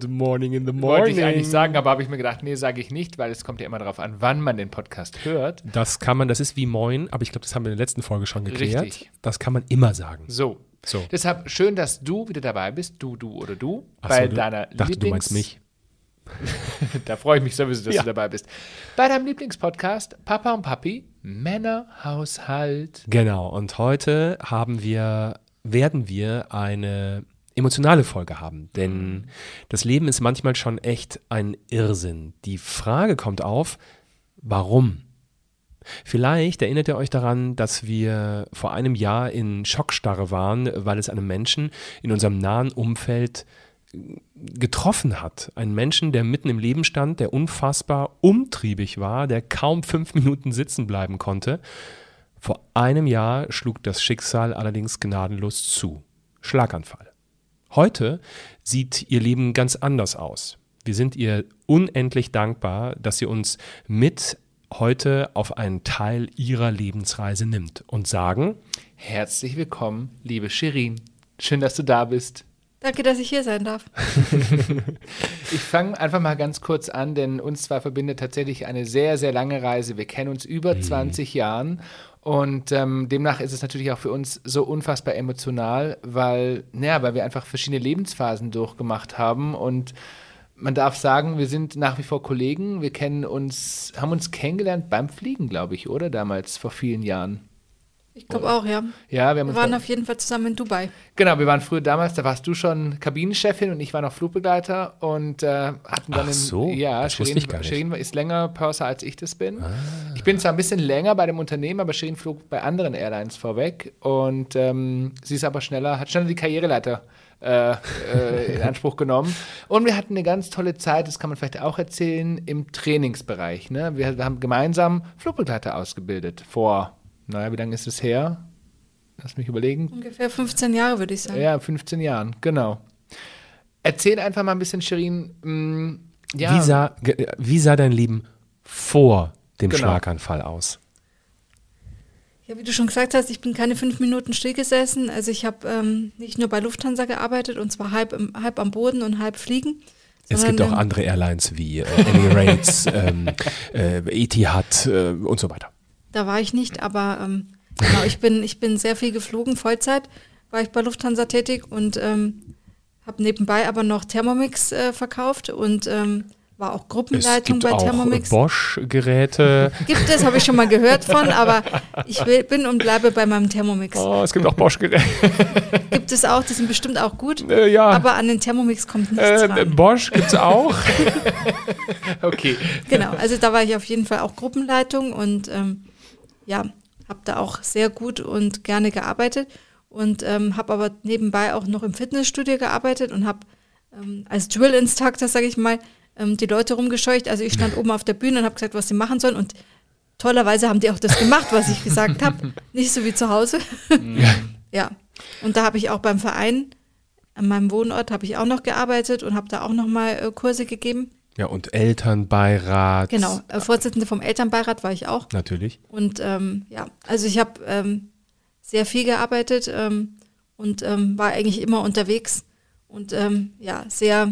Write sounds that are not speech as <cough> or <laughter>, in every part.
Good morning in the morning. Wollte ich eigentlich sagen, aber habe ich mir gedacht, nee, sage ich nicht, weil es kommt ja immer darauf an, wann man den Podcast hört. Das kann man, das ist wie Moin, aber ich glaube, das haben wir in der letzten Folge schon geklärt. Richtig. Das kann man immer sagen. So. So. Deshalb schön, dass du wieder dabei bist, du, du oder du, Ach bei so, du- deiner dachte, Lieblings du meinst mich. <laughs> da freue ich mich sowieso, dass Ja. du dabei bist. Bei deinem Lieblingspodcast Papa und Papi, Männerhaushalt. Genau. Und heute haben wir, werden wir eine emotionale Folge haben, denn das Leben ist manchmal schon echt ein Irrsinn. Die Frage kommt auf, warum? Vielleicht erinnert ihr euch daran, dass wir vor einem Jahr in Schockstarre waren, weil es einen Menschen in unserem nahen Umfeld getroffen hat. Einen Menschen, der mitten im Leben stand, der unfassbar umtriebig war, der kaum fünf Minuten sitzen bleiben konnte. Vor einem Jahr schlug das Schicksal allerdings gnadenlos zu. Schlaganfall. Heute sieht ihr Leben ganz anders aus. Wir sind ihr unendlich dankbar, dass sie uns mit heute auf einen Teil ihrer Lebensreise nimmt und sagen, Herzlich willkommen, liebe Shirin. Schön, dass du da bist. Danke, dass ich hier sein darf. <laughs> Ich fange einfach mal ganz kurz an, denn uns zwei verbindet tatsächlich eine sehr, sehr lange Reise. Wir kennen uns über 20 Jahren und ähm, demnach ist es natürlich auch für uns so unfassbar emotional, weil, naja, weil wir einfach verschiedene Lebensphasen durchgemacht haben und man darf sagen, wir sind nach wie vor Kollegen. Wir kennen uns, haben uns kennengelernt beim Fliegen, glaube ich, oder damals vor vielen Jahren. Ich glaube auch, ja. Ja, wir haben Wir waren auf jeden Fall zusammen in Dubai. Genau, wir waren früher damals, da warst du schon Kabinenchefin und ich war noch Flugbegleiter und äh, hatten dann Ach so, ja, das wusste Shirin, ich gar nicht. Ah. Shirin ist länger Purser als ich das bin. Ich bin zwar ein bisschen länger bei dem Unternehmen, aber Shirin flog bei anderen Airlines vorweg und ähm, sie ist aber schneller, hat schneller die Karriereleiter äh, äh, in Anspruch genommen. Und wir hatten eine ganz tolle Zeit, das kann man vielleicht auch erzählen, im Trainingsbereich. Ne? Wir, wir haben gemeinsam Flugbegleiter ausgebildet vor, naja, wie lange ist es her? Lass mich überlegen. Ungefähr 15 Jahre, würde ich sagen. Ja, 15 Jahren, genau. Erzähl einfach mal ein bisschen, Shirin. mh, ja, wie, sah, wie sah dein Leben vor dem Genau. Schlaganfall aus? Ja, wie du schon gesagt hast, ich bin keine fünf Minuten still gesessen. Also ich habe ähm, nicht nur bei Lufthansa gearbeitet und zwar halb, im, halb am Boden und halb fliegen. Es gibt auch andere Airlines wie äh, Emirates, <laughs> ähm, äh, Etihad äh, und so weiter. Da war ich nicht, aber ähm, genau, ich bin, ich bin sehr viel geflogen, Vollzeit war ich bei Lufthansa tätig und ähm, habe nebenbei aber noch Thermomix äh, verkauft und ähm, war auch Es Gruppenleitung gibt bei auch Thermomix. Bosch-Geräte. <laughs> Gibt es, habe ich schon mal gehört von, aber ich will, bin und bleibe bei meinem Thermomix. Oh, es gibt auch Bosch-Geräte. <laughs> Gibt es auch, die sind bestimmt auch gut, Äh, ja, aber an den Thermomix kommt nichts äh, ran. Bosch gibt es auch. <laughs> okay. Genau, also da war ich auf jeden Fall auch Gruppenleitung und ähm, ja, habe da auch sehr gut und gerne gearbeitet und ähm, habe aber nebenbei auch noch im Fitnessstudio gearbeitet und habe ähm, als Drill-Instructor, sage ich mal, ähm, die Leute rumgescheucht. Also ich stand oben auf der Bühne und habe gesagt, was sie machen sollen und tollerweise haben die auch das gemacht, was ich gesagt habe. <laughs> Nicht so wie zu Hause. <laughs> ja, und da habe ich auch beim Verein, an meinem Wohnort, habe ich auch noch gearbeitet und habe da auch noch mal äh, Kurse gegeben. Ja, und Elternbeirat. Genau, äh, Vorsitzende vom Elternbeirat war ich auch. Natürlich. Und ähm, ja, also ich habe ähm, sehr viel gearbeitet ähm, und ähm, war eigentlich immer unterwegs und ähm, ja, sehr,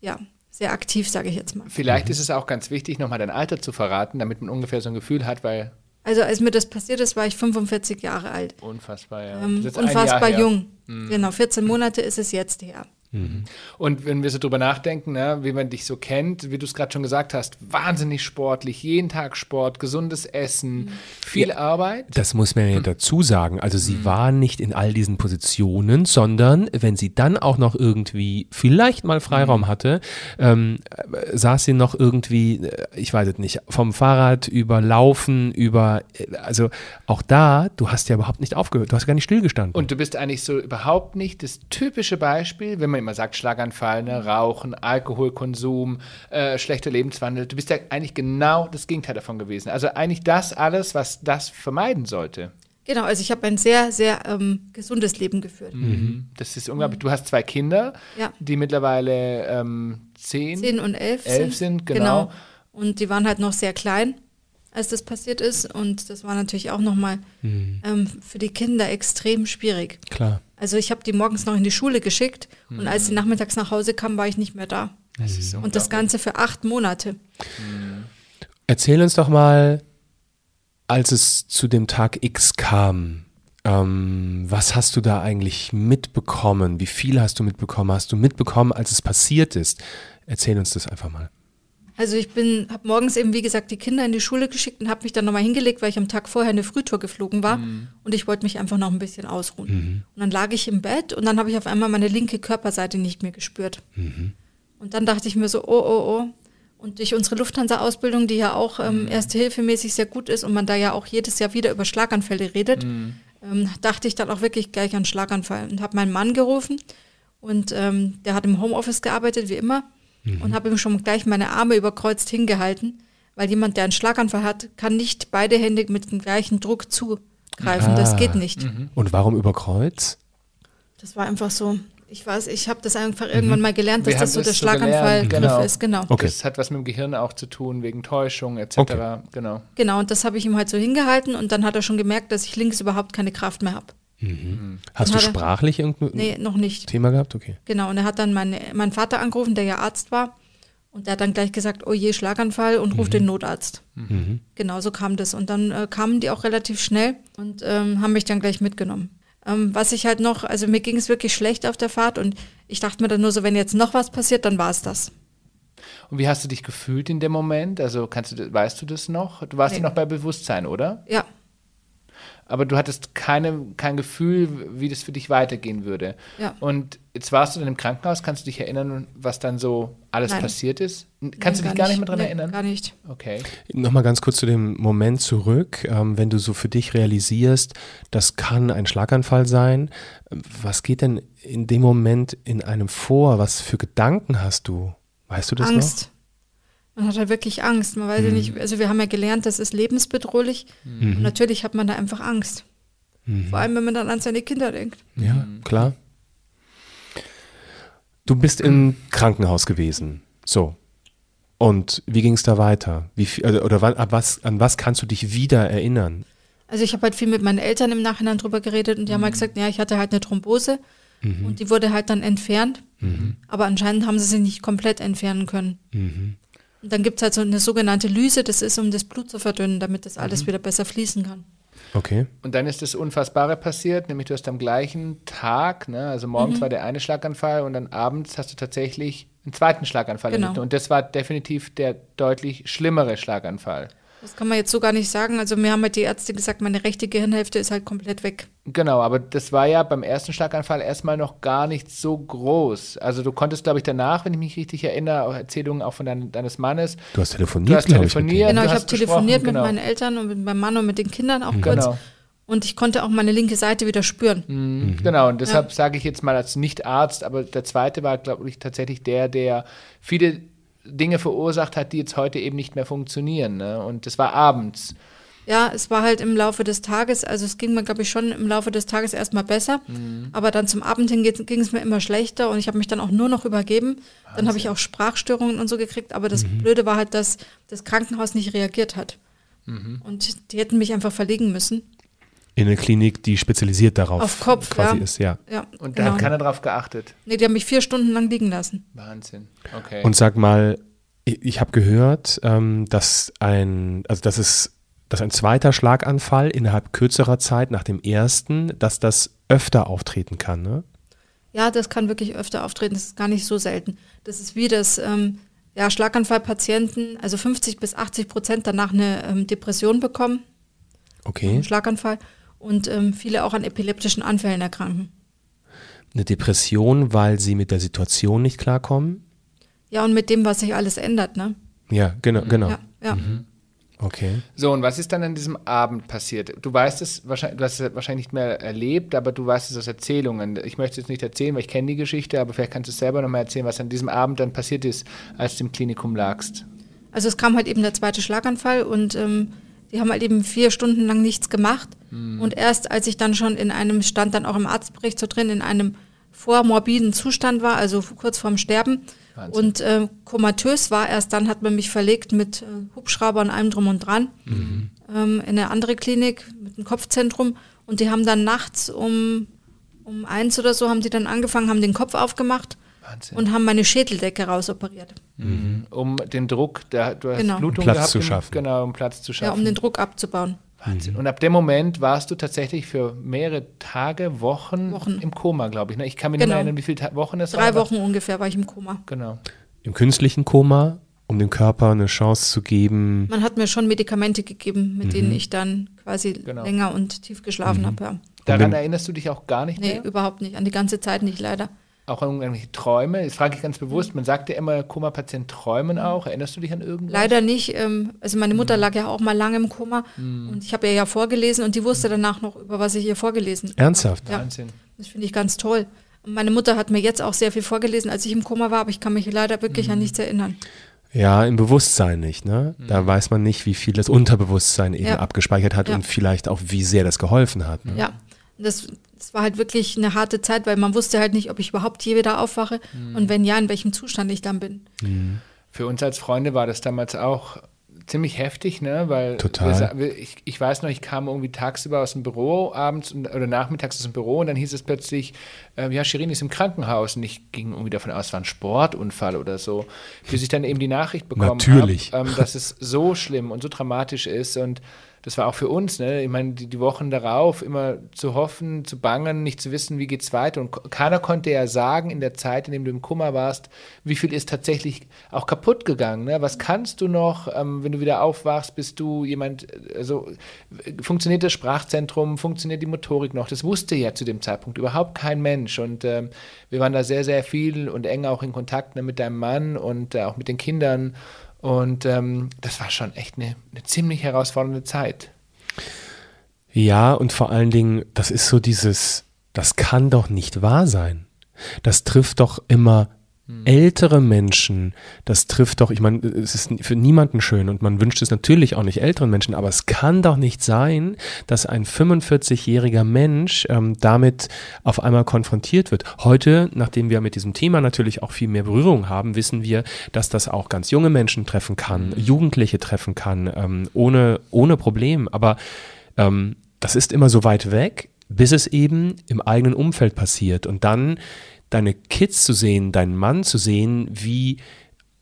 ja, sehr aktiv, sage ich jetzt mal. Vielleicht ist es auch ganz wichtig, nochmal dein Alter zu verraten, damit man ungefähr so ein Gefühl hat, weil Also als mir das passiert ist, war ich 45 Jahre alt. unfassbar, ja. Ähm, unfassbar jung. Genau, 14 Monate ist es jetzt her. Und wenn wir so drüber nachdenken, ne, wie man dich so kennt, wie du es gerade schon gesagt hast, wahnsinnig sportlich, jeden Tag Sport, gesundes Essen, viel Arbeit. Das muss man Hm. ja dazu sagen. Also sie war nicht in all diesen Positionen, sondern wenn sie dann auch noch irgendwie vielleicht mal Hm. Freiraum hatte, ähm, äh, saß sie noch irgendwie, äh, ich weiß es nicht, vom Fahrrad über Laufen, über, äh, also auch da, du hast ja überhaupt nicht aufgehört, du hast gar nicht stillgestanden. Und du bist eigentlich so überhaupt nicht das typische Beispiel, wenn man immer sagt, Schlaganfall, ne, Rauchen, Alkoholkonsum, äh, schlechter Lebenswandel. Du bist ja eigentlich genau das Gegenteil davon gewesen. Also eigentlich das alles, was das vermeiden sollte. Genau, also ich habe ein sehr, sehr ähm, gesundes Leben geführt. Das ist unglaublich. Du hast zwei Kinder, Ja. die mittlerweile ähm, zehn, 10 und 11, elf sind, genau. Und die waren halt noch sehr klein. Als das passiert ist. Und das war natürlich auch nochmal Mhm. ähm, für die Kinder extrem schwierig. Klar. Also ich habe die morgens noch in die Schule geschickt und als sie nachmittags nach Hause kamen, war ich nicht mehr da. Das ist Und das Ganze für acht Monate. Erzähl uns doch mal, als es zu dem Tag X kam, ähm, was hast du da eigentlich mitbekommen? Wie viel hast du mitbekommen? Hast du mitbekommen, als es passiert ist? Erzähl uns das einfach mal. Also ich bin, habe morgens eben, wie gesagt, die Kinder in die Schule geschickt und habe mich dann nochmal hingelegt, weil ich am Tag vorher eine Frühtour geflogen war. Und ich wollte mich einfach noch ein bisschen ausruhen. Und dann lag ich im Bett und dann habe ich auf einmal meine linke Körperseite nicht mehr gespürt. Und dann dachte ich mir so, oh, oh, oh. Und durch unsere Lufthansa-Ausbildung, die ja auch ähm, erste-hilfemäßig sehr gut ist und man da ja auch jedes Jahr wieder über Schlaganfälle redet, ähm, dachte ich dann auch wirklich gleich an Schlaganfall und habe meinen Mann gerufen. Und ähm, der hat im Homeoffice gearbeitet, wie immer, und habe ihm schon gleich meine Arme überkreuzt hingehalten, weil jemand, der einen Schlaganfall hat, kann nicht beide Hände mit dem gleichen Druck zugreifen. Das Ah. geht nicht. Und warum über Kreuz? Das war einfach so. Ich weiß, ich habe das einfach irgendwann mal gelernt, dass Wir das so der das so Schlaganfallgriff genau. ist. Genau. Okay. Das hat was mit dem Gehirn auch zu tun, wegen Täuschung etc. Okay. Genau. Genau, und das habe ich ihm halt so hingehalten und dann hat er schon gemerkt, dass ich links überhaupt keine Kraft mehr habe. Hast du hat er- sprachlich irgendein Nee, noch nicht. Thema gehabt? Okay. Genau, und er hat dann meine, meinen Vater angerufen, der ja Arzt war. Und der hat dann gleich gesagt, oh je, Schlaganfall und ruft den Notarzt. Genau, so kam das. Und dann äh, kamen die auch relativ schnell und ähm, haben mich dann gleich mitgenommen. Ähm, was ich halt noch, also mir ging es wirklich schlecht auf der Fahrt und ich dachte mir dann nur so, wenn jetzt noch was passiert, dann war es das. Und wie hast du dich gefühlt in dem Moment? Also kannst du, das- weißt du das noch? Du warst Nee. ja noch bei Bewusstsein, oder? Ja, Aber du hattest keine, kein Gefühl, wie das für dich weitergehen würde. Ja. Und jetzt warst du dann im Krankenhaus. Kannst du dich erinnern, was dann so alles Nein. passiert ist? Kannst Nee, du dich gar nicht mehr dran Nee, erinnern? Gar nicht. Okay. Nochmal ganz kurz zu dem Moment zurück, ähm, wenn du so für dich realisierst, das kann ein Schlaganfall sein. Was geht denn in dem Moment in einem vor? Was für Gedanken hast du? Weißt du das Angst. Man hat halt wirklich Angst. Man weiß ja nicht, also wir haben ja gelernt, das ist lebensbedrohlich. Und natürlich hat man da einfach Angst. Vor allem, wenn man dann an seine Kinder denkt. Ja, klar. Du bist im Krankenhaus gewesen. So. Und wie ging es da weiter? Wie viel, also, oder wann, ab was, an was kannst du dich wieder erinnern? Also ich habe halt viel mit meinen Eltern im Nachhinein drüber geredet und die haben halt gesagt, ja, ich hatte halt eine Thrombose und die wurde halt dann entfernt. Aber anscheinend haben sie sie nicht komplett entfernen können. Und dann gibt es halt so eine sogenannte Lyse, das ist, um das Blut zu verdünnen, damit das alles wieder besser fließen kann. Okay. Und dann ist das Unfassbare passiert, nämlich du hast am gleichen Tag, ne, also morgens Mhm. war der eine Schlaganfall und dann abends hast du tatsächlich einen zweiten Schlaganfall Genau. erlitten. Und das war definitiv der deutlich schlimmere Schlaganfall. Das kann man jetzt so gar nicht sagen. Also mir haben halt die Ärzte gesagt, meine rechte Gehirnhälfte ist halt komplett weg. Genau, aber das war ja beim ersten Schlaganfall erstmal noch gar nicht so groß. Also du konntest, glaube ich, danach, wenn ich mich richtig erinnere, auch Erzählungen auch von dein, deines Mannes. Du hast telefoniert, Du hast mit telefoniert. Genau, ich habe telefoniert gesprochen, genau. mit meinen Eltern und mit meinem Mann und mit den Kindern auch kurz. Genau. Und ich konnte auch meine linke Seite wieder spüren. Mhm. Genau, und deshalb sage ich jetzt mal als Nicht-Arzt, aber der zweite war, glaube ich, tatsächlich der, der viele Dinge verursacht hat, die jetzt heute eben nicht mehr funktionieren. Ne? Und das war abends. Ja, es war halt im Laufe des Tages, also es ging mir, glaube ich, schon im Laufe des Tages erstmal besser. Aber dann zum Abend hin ging es mir immer schlechter und ich habe mich dann auch nur noch übergeben. Dann habe ich auch Sprachstörungen und so gekriegt. Aber das Blöde war halt, dass das Krankenhaus nicht reagiert hat. Und die hätten mich einfach verlegen müssen. In eine Klinik, die spezialisiert darauf Auf Kopf, quasi ja. ist, ja. Ja, Und da genau. hat keiner drauf geachtet. Nee, die haben mich vier Stunden lang liegen lassen. Wahnsinn. Okay. Und sag mal, ich, ich habe gehört, ähm, dass ein, also dass es, dass ein zweiter Schlaganfall innerhalb kürzerer Zeit nach dem ersten, dass das öfter auftreten kann, ne? Ja, das kann wirklich öfter auftreten. Das ist gar nicht so selten. Das ist wie das ähm, ja, Schlaganfallpatienten, also 50 bis 80 Prozent danach eine ähm, Depression bekommen, Okay. Schlaganfall, und ähm, viele auch an epileptischen Anfällen erkranken. Eine Depression, weil sie mit der Situation nicht klarkommen? Ja, und mit dem, was sich alles ändert, ne? Ja, genau, genau. Ja, ja. Okay. So, und was ist dann an diesem Abend passiert? Du weißt es wahrscheinlich, du hast es wahrscheinlich nicht mehr erlebt, aber du weißt es aus Erzählungen. Ich möchte es jetzt nicht erzählen, weil ich kenne die Geschichte, aber vielleicht kannst du es selber nochmal erzählen, was an diesem Abend dann passiert ist, als du im Klinikum lagst. Also es kam halt eben der zweite Schlaganfall und ähm, die haben halt eben vier Stunden lang nichts gemacht. Und erst als ich dann schon in einem, stand dann auch im Arztbericht so drin, in einem vormorbiden Zustand war, also kurz vorm Sterben. Wahnsinn. Und äh, komatös war. Erst dann hat man mich verlegt mit äh, Hubschrauber und allem drum und dran Mhm. ähm, in eine andere Klinik mit einem Kopfzentrum. Und die haben dann nachts um, um eins oder so haben die dann angefangen, haben den Kopf aufgemacht Wahnsinn. und haben meine Schädeldecke rausoperiert. um den Druck, da, du hast Genau. Blutung Platz gehabt, zu schaffen. Genau, um Platz zu schaffen. Ja, um den Druck abzubauen. Wahnsinn. Und ab dem Moment warst du tatsächlich für mehrere Tage, Wochen, Wochen. im Koma, glaube ich. ne? Ich kann mich nicht Genau. mehr erinnern, wie viele Ta Wochen das war. Drei Wochen ungefähr war ich im Koma. Genau. Im künstlichen Koma, um dem Körper eine Chance zu geben. Man hat mir schon Medikamente gegeben, mit Mhm. denen ich dann quasi Genau. länger und tief geschlafen habe. Ja. Daran erinnerst du dich auch gar nicht Nee, mehr? überhaupt nicht. An die ganze Zeit nicht, leider. Auch irgendwelche Träume? Das frage ich ganz Mhm. bewusst. Man sagt ja immer, Koma-Patienten träumen auch. Erinnerst du dich an irgendwas? Leider nicht. Ähm, also meine Mutter Mhm. lag ja auch mal lange im Koma und ich habe ihr ja vorgelesen und die wusste danach noch, über was ich ihr vorgelesen habe. Ernsthaft? Ja. Wahnsinn. Das finde ich ganz toll. Und meine Mutter hat mir jetzt auch sehr viel vorgelesen, als ich im Koma war, aber ich kann mich leider wirklich Mhm. an nichts erinnern. Ja, im Bewusstsein nicht, ne? Da weiß man nicht, wie viel das Unterbewusstsein eben Ja. abgespeichert hat Ja. und vielleicht auch, wie sehr das geholfen hat. Ne? Ja, das, das war halt wirklich eine harte Zeit, weil man wusste halt nicht, ob ich überhaupt je wieder aufwache Mhm. und wenn ja, in welchem Zustand ich dann bin. Für uns als Freunde war das damals auch ziemlich heftig, ne? Weil Total. Wir, ich, ich weiß noch, ich kam irgendwie tagsüber aus dem Büro, abends und, oder nachmittags aus dem Büro und dann hieß es plötzlich, äh, ja, Shirin ist im Krankenhaus und ich ging irgendwie davon aus, es war ein Sportunfall oder so, bis ich dann eben die Nachricht bekommen Natürlich. habe, ähm, dass es so schlimm und so dramatisch ist und das war auch für uns, ne? Ich meine, die, die Wochen darauf immer zu hoffen, zu bangen, nicht zu wissen, wie geht's weiter. Und keiner konnte ja sagen in der Zeit, in dem du im Kummer warst, wie viel ist tatsächlich auch kaputt gegangen. Ne? Was kannst du noch, ähm, wenn du wieder aufwachst, bist du jemand, äh, also äh, funktioniert das Sprachzentrum, funktioniert die Motorik noch? Das wusste ja zu dem Zeitpunkt überhaupt kein Mensch. Und ähm, wir waren da sehr, sehr viel und eng auch in Kontakt ne, mit deinem Mann und äh, auch mit den Kindern. Und ähm, das war schon echt eine, eine ziemlich herausfordernde Zeit. Ja, und vor allen Dingen, das ist so dieses, das kann doch nicht wahr sein. Das trifft doch immer ältere Menschen. Das trifft doch, ich meine, es ist für niemanden schön und man wünscht es natürlich auch nicht älteren Menschen, aber es kann doch nicht sein, dass ein 45-jähriger Mensch ähm, damit auf einmal konfrontiert wird. Heute, nachdem wir mit diesem Thema natürlich auch viel mehr Berührung haben, wissen wir, dass das auch ganz junge Menschen treffen kann, Jugendliche treffen kann, ähm, ohne, ohne Problem. Aber ähm, das ist immer so weit weg, bis es eben im eigenen Umfeld passiert. Und dann deine Kids zu sehen, deinen Mann zu sehen, wie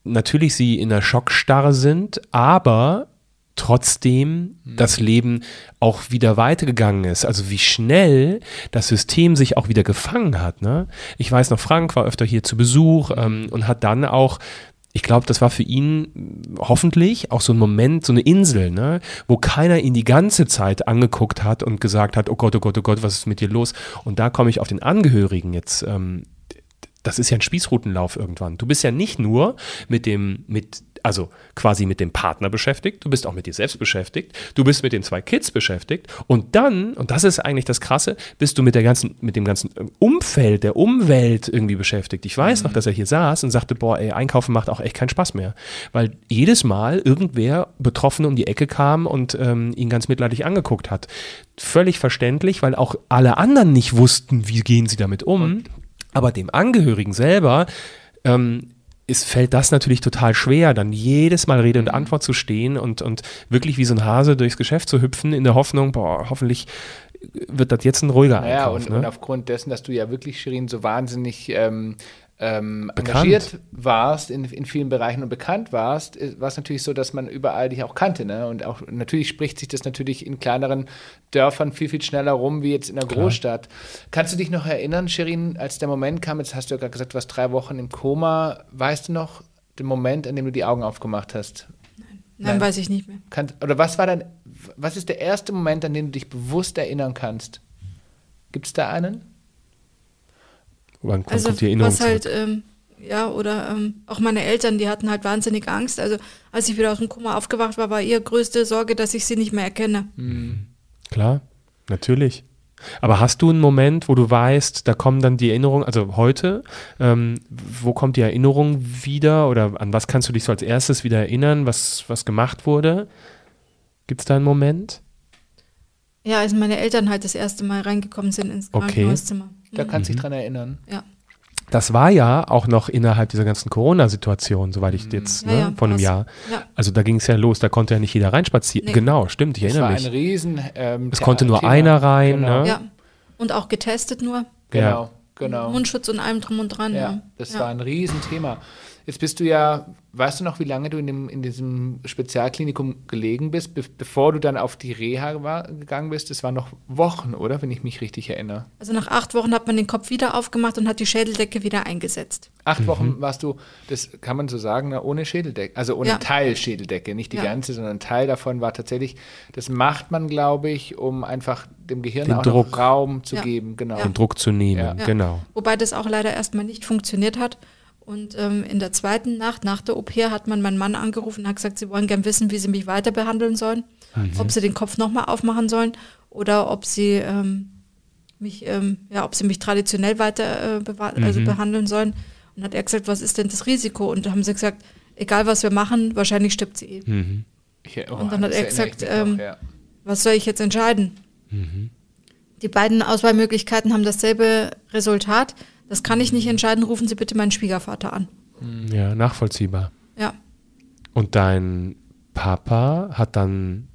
natürlich sie in der Schockstarre sind, aber trotzdem das Leben auch wieder weitergegangen ist. Also wie schnell das System sich auch wieder gefangen hat. Ne? Ich weiß noch, Frank war öfter hier zu Besuch ähm, und hat dann auch ich glaube, das war für ihn hoffentlich auch so ein Moment, so eine Insel, ne, wo keiner ihn die ganze Zeit angeguckt hat und gesagt hat, oh Gott, oh Gott, oh Gott, was ist mit dir los? Und da komme ich auf den Angehörigen jetzt. Ähm, das ist ja ein Spießrutenlauf irgendwann. Du bist ja nicht nur mit dem, mit, also quasi mit dem Partner beschäftigt, du bist auch mit dir selbst beschäftigt, du bist mit den zwei Kids beschäftigt und dann, und das ist eigentlich das Krasse, bist du mit der ganzen, mit dem ganzen Umfeld, der Umwelt irgendwie beschäftigt. Ich weiß noch, dass er hier saß und sagte, boah, ey, einkaufen macht auch echt keinen Spaß mehr. Weil jedes Mal irgendwer Betroffene um die Ecke kam und ähm, ihn ganz mitleidig angeguckt hat. Völlig verständlich, weil auch alle anderen nicht wussten, wie gehen sie damit um. Aber dem Angehörigen selber ähm, ist, fällt das natürlich total schwer, dann jedes Mal Rede und Antwort zu stehen und, und wirklich wie so ein Hase durchs Geschäft zu hüpfen, in der Hoffnung, boah, hoffentlich wird das jetzt ein ruhiger Naja, Einkauf. und, ne? und aufgrund dessen, dass du ja wirklich, Shirin, so wahnsinnig ähm, ähm, Bekannt. engagiert warst in, in vielen Bereichen und bekannt warst, äh, war es natürlich so, dass man überall dich auch kannte. Ne? Und auch natürlich spricht sich das natürlich in kleineren Dörfern viel, viel schneller rum wie jetzt in der Großstadt. Kannst du dich noch erinnern, Shirin, als der Moment kam, jetzt hast du ja gerade gesagt, du warst drei Wochen im Koma, weißt du noch den Moment, an dem du die Augen aufgemacht hast? Nein, Nein. weiß ich nicht mehr. Kann, oder was war dein, was ist der erste Moment, an den du dich bewusst erinnern kannst? Gibt es da einen? Wann kommt, Also kommt die Erinnerung was halt, zurück? ähm, ja, oder ähm, auch meine Eltern, die hatten halt wahnsinnig Angst. Also als ich wieder aus dem Koma aufgewacht war, war ihre größte Sorge, dass ich sie nicht mehr erkenne. Klar, natürlich. Aber hast du einen Moment, wo du weißt, da kommen dann die Erinnerungen, also heute, ähm, wo kommt die Erinnerung wieder oder an was kannst du dich so als erstes wieder erinnern, was, was gemacht wurde? Gibt es da einen Moment? Ja, als meine Eltern halt das erste Mal reingekommen sind ins Okay. Krankenhauszimmer. Da Mhm. kannst du dich dran erinnern. Ja. Das war ja auch noch innerhalb dieser ganzen Corona-Situation, soweit ich jetzt, Ja, ne, ja, von einem. Jahr. Ja. Also da ging es ja los, da konnte ja nicht jeder reinspazieren. Nee. Genau, stimmt, ich Das erinnere war ein mich. riesen ähm, Es konnte nur Thema. einer rein, Genau. ne? ja. Und auch getestet nur. Genau, genau. Mundschutz und allem drum und dran. Ja, das ja. war ein Riesenthema. Jetzt bist du ja, weißt du noch, wie lange du in, dem, in diesem Spezialklinikum gelegen bist, be bevor du dann auf die Reha war, gegangen bist? Das waren noch Wochen, oder? Wenn ich mich richtig erinnere. Also nach acht Wochen hat man den Kopf wieder aufgemacht und hat die Schädeldecke wieder eingesetzt. Acht Wochen warst du, das kann man so sagen, ne, ohne Schädeldecke, also ohne Ja. Teilschädeldecke, nicht die Ja. ganze, sondern ein Teil davon war tatsächlich, das macht man, glaube ich, um einfach dem Gehirn Den auch Druck. noch Raum zu Ja. geben. Genau. Ja. Den Druck zu nehmen, Ja. Ja. genau. Wobei das auch leider erstmal nicht funktioniert hat. Und ähm, in der zweiten Nacht, nach der OP, hat man meinen Mann angerufen und hat gesagt, sie wollen gern wissen, wie sie mich weiter behandeln sollen. Ob sie den Kopf nochmal aufmachen sollen oder ob sie ähm, mich, ähm, ja, ob sie mich traditionell weiter äh, bewa- also behandeln sollen. Und hat er gesagt, was ist denn das Risiko? Und da haben sie gesagt, egal was wir machen, wahrscheinlich stirbt sie eh. Mhm. Ich- oh, Und dann hat er gesagt, ähm, ja. Was soll ich jetzt entscheiden? Mhm. Die beiden Auswahlmöglichkeiten haben dasselbe Resultat. Das kann ich nicht entscheiden. Rufen Sie bitte meinen Schwiegervater an. Ja, nachvollziehbar. Ja. Und dein Papa hat dann,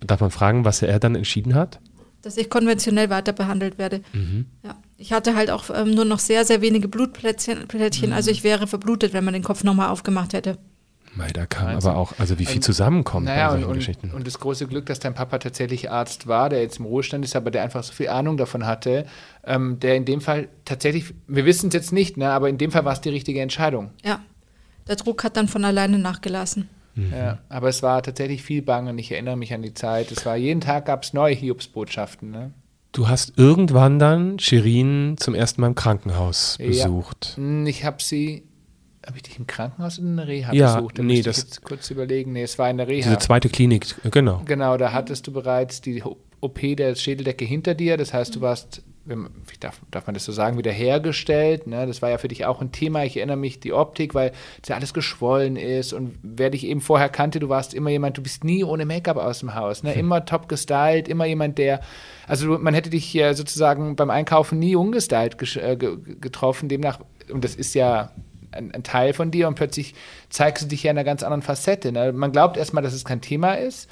darf man fragen, was er dann entschieden hat? dass ich konventionell weiter behandelt werde. Mhm. Ja. Ich hatte halt auch ähm, nur noch sehr, sehr wenige Blutplättchen, Plättchen, also ich wäre verblutet, wenn man den Kopf nochmal aufgemacht hätte. Mei, da kam Wahnsinn. aber auch, also wie viel Und- zusammenkommt Naja, bei und, solchen und, Geschichten. und das große Glück, dass dein Papa tatsächlich Arzt war, der jetzt im Ruhestand ist, aber der einfach so viel Ahnung davon hatte, ähm, der in dem Fall tatsächlich, wir wissen es jetzt nicht, ne, aber in dem Fall war es die richtige Entscheidung. Ja. Der Druck hat dann von alleine nachgelassen. Mhm. Ja, aber es war tatsächlich viel Bangen. Ich erinnere mich an die Zeit. Es war jeden Tag gab es neue Hiobsbotschaften. Ne? Du hast irgendwann dann Shirin zum ersten Mal im Krankenhaus Ja. besucht. Hm, Ich habe sie, habe ich dich im Krankenhaus in der Reha Ja, besucht? Da nee, das- jetzt kurz überlegen. Nee, es war in der Reha. Diese zweite Klinik, genau. Genau, da hattest du bereits die OP der Schädeldecke hinter dir. Das heißt, du warst, man- wie darf, darf man das so sagen, wiederhergestellt. Ne? Das war ja für dich auch ein Thema. Ich erinnere mich, die Optik, weil es ja alles geschwollen ist. Und wer dich eben vorher kannte, du warst immer jemand, du bist nie ohne Make-up aus dem Haus. Ne? Immer top gestylt, immer jemand, der, also man hätte dich hier sozusagen beim Einkaufen nie ungestylt äh, ge- getroffen. Demnach, und das ist ja ein, ein Teil von dir und plötzlich zeigst du dich ja in einer ganz anderen Facette. Ne? Man glaubt erstmal, dass es kein Thema ist,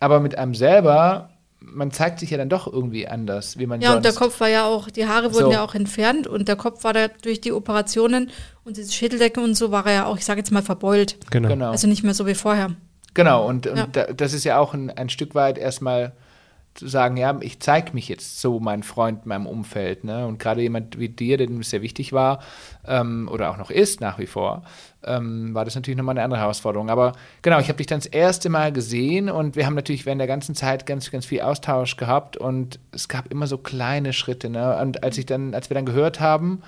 aber mit einem selber, man zeigt sich ja dann doch irgendwie anders, wie man Ja, sonst. und der Kopf war ja auch, die Haare wurden So. ja auch entfernt und der Kopf war da durch die Operationen und diese Schädeldecke und so war er ja auch, ich sage jetzt mal, verbeult. Genau. Genau. Also nicht mehr so wie vorher. Genau, und, und Ja. da, das ist ja auch ein, ein Stück weit erstmal zu sagen, ja, ich zeige mich jetzt so meinem Freund, meinem Umfeld. Ne? Und gerade jemand wie dir, dem sehr wichtig war ähm, oder auch noch ist nach wie vor, ähm, war das natürlich nochmal eine andere Herausforderung. Aber genau, ich habe dich dann das erste Mal gesehen und wir haben natürlich während der ganzen Zeit ganz, ganz viel Austausch gehabt und es gab immer so kleine Schritte. Ne? Und als ich dann, als wir dann gehört haben,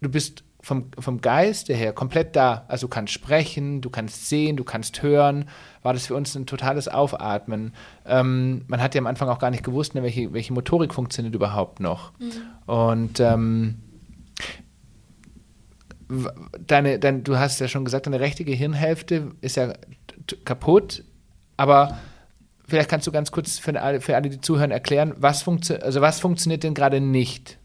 du bist vom, vom Geiste her komplett da. Also du kannst sprechen, du kannst sehen, du kannst hören. War das für uns ein totales Aufatmen. Ähm, man hat ja am Anfang auch gar nicht gewusst, ne, welche, welche Motorik funktioniert überhaupt noch. Und ähm, deine, dein, du hast ja schon gesagt, deine rechte Gehirnhälfte ist ja kaputt, aber vielleicht kannst du ganz kurz für alle, für alle die zuhören, erklären, was, funktio also was funktioniert denn gerade nicht?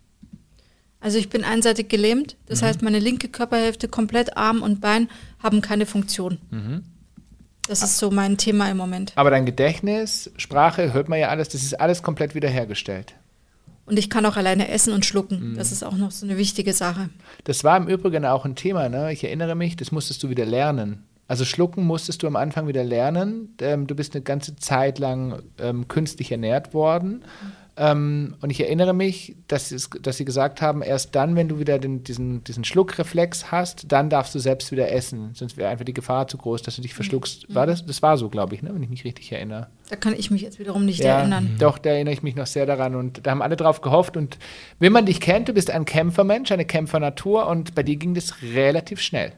Also ich bin einseitig gelähmt, das heißt, meine linke Körperhälfte, komplett Arm und Bein, haben keine Funktion. Das ist so mein Thema im Moment. Aber dein Gedächtnis, Sprache, hört man ja alles, das ist alles komplett wiederhergestellt. Und ich kann auch alleine essen und schlucken. Das ist auch noch so eine wichtige Sache. Das war im Übrigen auch ein Thema, ne? ich erinnere mich, das musstest du wieder lernen. Also schlucken musstest du am Anfang wieder lernen. Ähm, du bist eine ganze Zeit lang ähm, künstlich ernährt worden. Ähm, und ich erinnere mich, dass, es, dass sie gesagt haben, erst dann, wenn du wieder den, diesen, diesen Schluckreflex hast, dann darfst du selbst wieder essen. Sonst wäre einfach die Gefahr zu groß, dass du dich verschluckst. War das? Das war so, glaube ich, ne? wenn ich mich richtig erinnere. Da kann ich mich jetzt wiederum nicht erinnern. Doch, da erinnere ich mich noch sehr daran und da haben alle drauf gehofft. Und wenn man dich kennt, du bist ein Kämpfermensch, eine Kämpfernatur und bei dir ging das relativ schnell,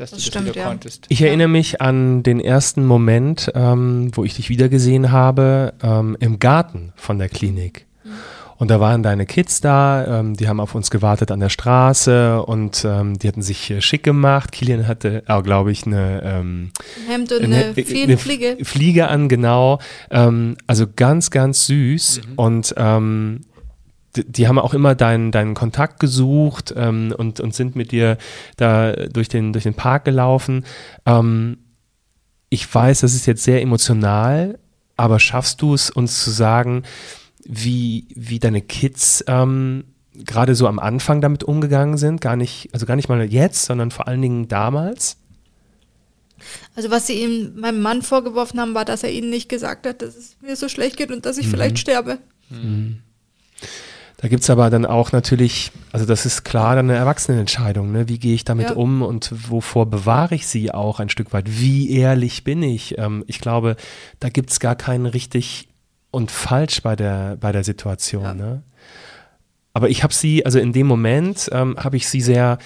dass Das du das stimmt, wieder ja. konntest. Ich erinnere mich an den ersten Moment, ähm, wo ich dich wiedergesehen habe, ähm, im Garten von der Klinik. Und da waren deine Kids da, ähm, die haben auf uns gewartet an der Straße und ähm, die hatten sich äh, schick gemacht. Kilian hatte, auch, glaube ich, eine, ähm, Hemd und eine, eine eine Fliege. Fliege an, genau. Ähm, also ganz, ganz süß. Und ähm, die, haben auch immer deinen, deinen Kontakt gesucht ähm, und, und sind mit dir da durch den, durch den Park gelaufen. Ähm, ich weiß, das ist jetzt sehr emotional, aber schaffst du es, uns zu sagen, wie, wie deine Kids ähm, gerade so am Anfang damit umgegangen sind? Gar nicht, also gar nicht mal jetzt, sondern vor allen Dingen damals? Also was sie ihm, meinem Mann vorgeworfen haben, war, dass er ihnen nicht gesagt hat, dass es mir so schlecht geht und dass ich vielleicht sterbe. Da gibt es aber dann auch natürlich, also das ist klar dann eine Erwachsenenentscheidung, ne? wie gehe ich damit Ja. um und wovor bewahre ich sie auch ein Stück weit? Wie ehrlich bin ich? Ähm, ich glaube, da gibt es gar keinen richtig und falsch bei der, bei der Situation. Ja. Ne? Aber ich habe sie, also in dem Moment ähm, habe ich sie sehr,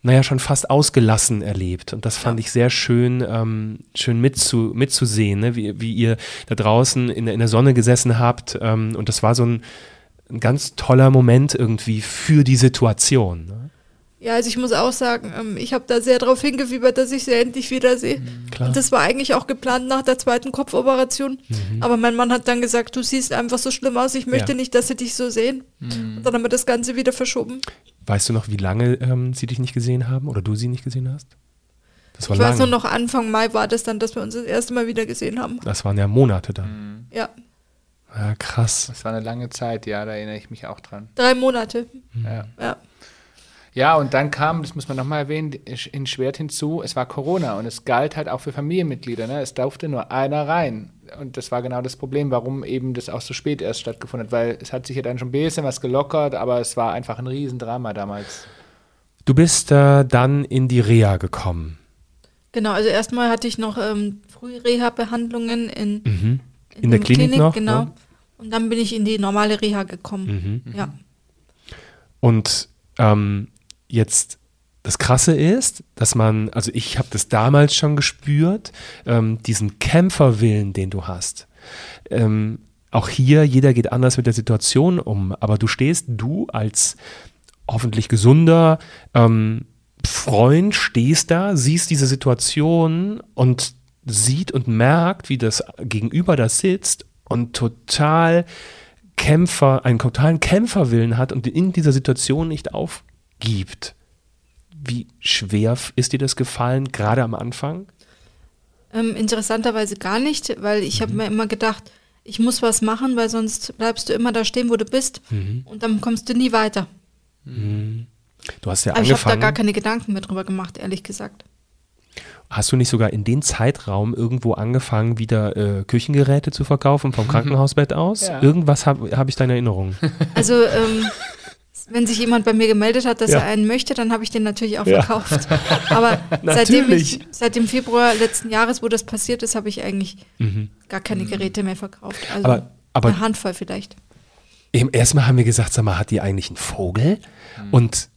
naja, schon fast ausgelassen erlebt. Und das fand ich sehr schön, ähm, schön mitzu, mitzusehen, ne? wie, wie ihr da draußen in, der- in der Sonne gesessen habt. Ähm, und das war so ein, ein ganz toller Moment irgendwie für die Situation. Ne? Ja, also ich muss auch sagen, ähm, ich habe da sehr darauf hingefiebert, dass ich sie endlich wiedersehe. Klar. Und das war eigentlich auch geplant nach der zweiten Kopfoperation. Aber mein Mann hat dann gesagt, du siehst einfach so schlimm aus, ich möchte Ja. nicht, dass sie dich so sehen. Und dann haben wir das Ganze wieder verschoben. Weißt du noch, wie lange ähm, sie dich nicht gesehen haben oder du sie nicht gesehen hast? Das war Ich weiß nur noch, Anfang Mai war das dann, dass wir uns das erste Mal wieder gesehen haben. Das waren ja Monate dann. Ja, Ja, krass. Das war eine lange Zeit, ja, da erinnere ich mich auch dran. drei Monate. Ja. Ja. Ja, und dann kam, das muss man nochmal erwähnen, in Schwert hinzu, es war Corona und es galt halt auch für Familienmitglieder. Ne? Es durfte nur einer rein. Und das war genau das Problem, warum eben das auch so spät erst stattgefunden hat, weil es hat sich ja dann schon ein bisschen was gelockert, aber es war einfach ein Riesendrama damals. Du bist äh, dann in die Reha gekommen. Genau, also erstmal hatte ich noch ähm, Frühreha-Behandlungen in, Mhm. In der dem Klinik noch, Genau. ne? Und dann bin ich in die normale Reha gekommen. Mhm. Ja. Und ähm, jetzt das Krasse ist, dass man, also ich habe das damals schon gespürt, ähm, diesen Kämpferwillen, den du hast. Ähm, auch hier, jeder geht anders mit der Situation um, aber du stehst, du als hoffentlich gesunder ähm, Freund, stehst da, siehst diese Situation und sieht und merkt, wie das Gegenüber da sitzt und total Kämpfer, einen totalen Kämpferwillen hat und in dieser Situation nicht aufgibt. Wie schwer ist dir das gefallen, gerade am Anfang? Ähm, interessanterweise gar nicht, weil ich habe mir immer gedacht, ich muss was machen, weil sonst bleibst du immer da stehen, wo du bist und dann kommst du nie weiter. Du hast ja Aber ich habe da angefangen. gar keine Gedanken mehr drüber gemacht, ehrlich gesagt. Hast du nicht sogar in den Zeitraum irgendwo angefangen, wieder äh, Küchengeräte zu verkaufen vom Krankenhausbett aus? Ja. Irgendwas habe hab ich da in Erinnerung. <laughs> Also ähm, wenn sich jemand bei mir gemeldet hat, dass Ja. er einen möchte, dann habe ich den natürlich auch Ja. verkauft. Aber <laughs> seitdem ich, seit dem Februar letzten Jahres, wo das passiert ist, habe ich eigentlich Mhm. gar keine Geräte mehr verkauft. Also Aber- aber- eine Handvoll vielleicht. Eben, Erstmal haben wir gesagt, sag mal, hat die eigentlich einen Vogel? Und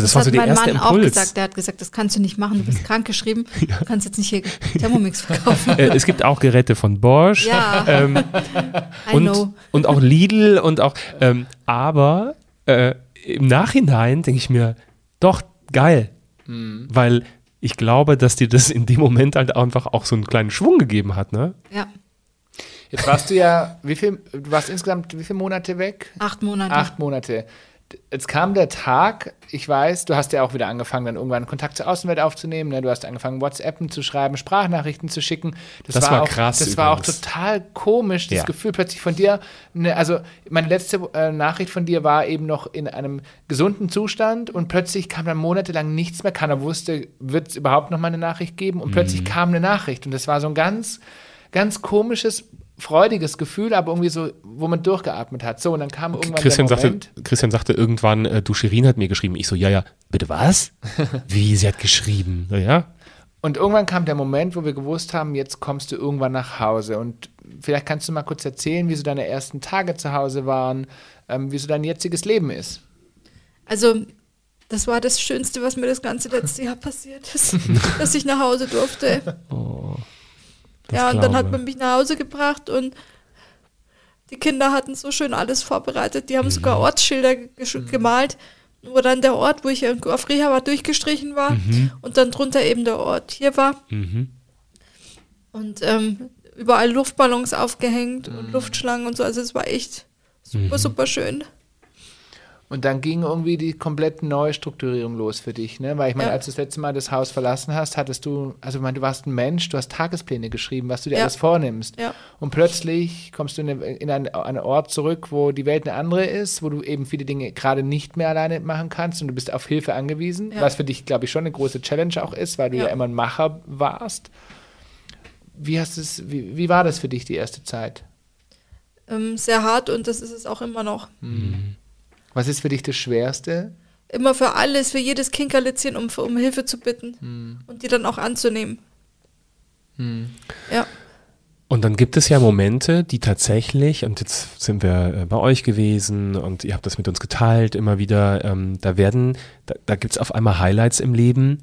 also das, Das, war so hat der mein erste Mann auch gesagt. Der hat gesagt, das kannst du nicht machen, du bist <laughs> krankgeschrieben, du kannst jetzt nicht hier Thermomix verkaufen. äh, es gibt auch Geräte von Bosch. Ja, Ähm, <laughs> I und, know. und auch Lidl und auch, ähm, aber äh, im Nachhinein denke ich mir, doch, geil. Weil ich glaube, dass dir das in dem Moment halt einfach auch so einen kleinen Schwung gegeben hat, ne? Ja, Jetzt warst du ja, wie viel, du warst insgesamt wie viele Monate weg? acht Monate. Acht Monate. Jetzt kam der Tag, ich weiß, du hast ja auch wieder angefangen, dann irgendwann Kontakt zur Außenwelt aufzunehmen. Ne? Du hast angefangen, WhatsAppen zu schreiben, Sprachnachrichten zu schicken. Das war auch, krass Das war auch übrigens. total komisch, das Ja. Gefühl plötzlich von dir. Ne, also, meine letzte äh, Nachricht von dir war eben noch in einem gesunden Zustand und plötzlich kam dann monatelang nichts mehr. Keiner wusste, wird es überhaupt noch mal eine Nachricht geben? Und Mhm. plötzlich kam eine Nachricht und das war so ein ganz, ganz komisches, freudiges Gefühl, aber irgendwie so, wo man durchgeatmet hat. So, und dann kam irgendwann Christian der sagte, Moment. Christian sagte irgendwann, äh, du Shirin hat mir geschrieben. Ich so, ja, ja, bitte was? <laughs> Wie, sie hat geschrieben? So, ja, Und irgendwann kam der Moment, wo wir gewusst haben, jetzt kommst du irgendwann nach Hause. Und vielleicht kannst du mal kurz erzählen, wie so deine ersten Tage zu Hause waren, ähm, wie so dein jetziges Leben ist. Also, das war das Schönste, was mir das ganze letzte Jahr <laughs> passiert ist, <laughs> dass ich nach Hause durfte. Das ja, und dann hat man mich nach Hause gebracht und Die Kinder hatten so schön alles vorbereitet. Die haben sogar Ortsschilder gesch- gemalt, wo dann der Ort, wo ich auf Reha war, durchgestrichen war und dann drunter eben der Ort hier war. Mhm. Und ähm, überall Luftballons aufgehängt und Luftschlangen und so. Also es war echt super, super schön. Und dann ging irgendwie die komplette Neustrukturierung los für dich, ne? Weil ich meine, Ja. als du das letzte Mal das Haus verlassen hast, hattest du, also ich meine, du warst ein Mensch, du hast Tagespläne geschrieben, was du dir Ja. alles vornimmst. Ja. Und plötzlich kommst du in, eine, in einen, einen Ort zurück, wo die Welt eine andere ist, wo du eben viele Dinge gerade nicht mehr alleine machen kannst und du bist auf Hilfe angewiesen, Ja. was für dich, glaube ich, schon eine große Challenge auch ist, weil du ja, Ja. immer ein Macher warst. Wie hast es, wie, wie war das für dich die erste Zeit? Ähm, sehr hart und das ist es auch immer noch. Was ist für dich das Schwerste? Immer für alles, für jedes Kinkerlitzchen, um, um Hilfe zu bitten und die dann auch anzunehmen. Ja. Und dann gibt es ja Momente, die tatsächlich, und jetzt sind wir äh, bei euch gewesen und ihr habt das mit uns geteilt immer wieder, ähm, da werden, da, da gibt es auf einmal Highlights im Leben.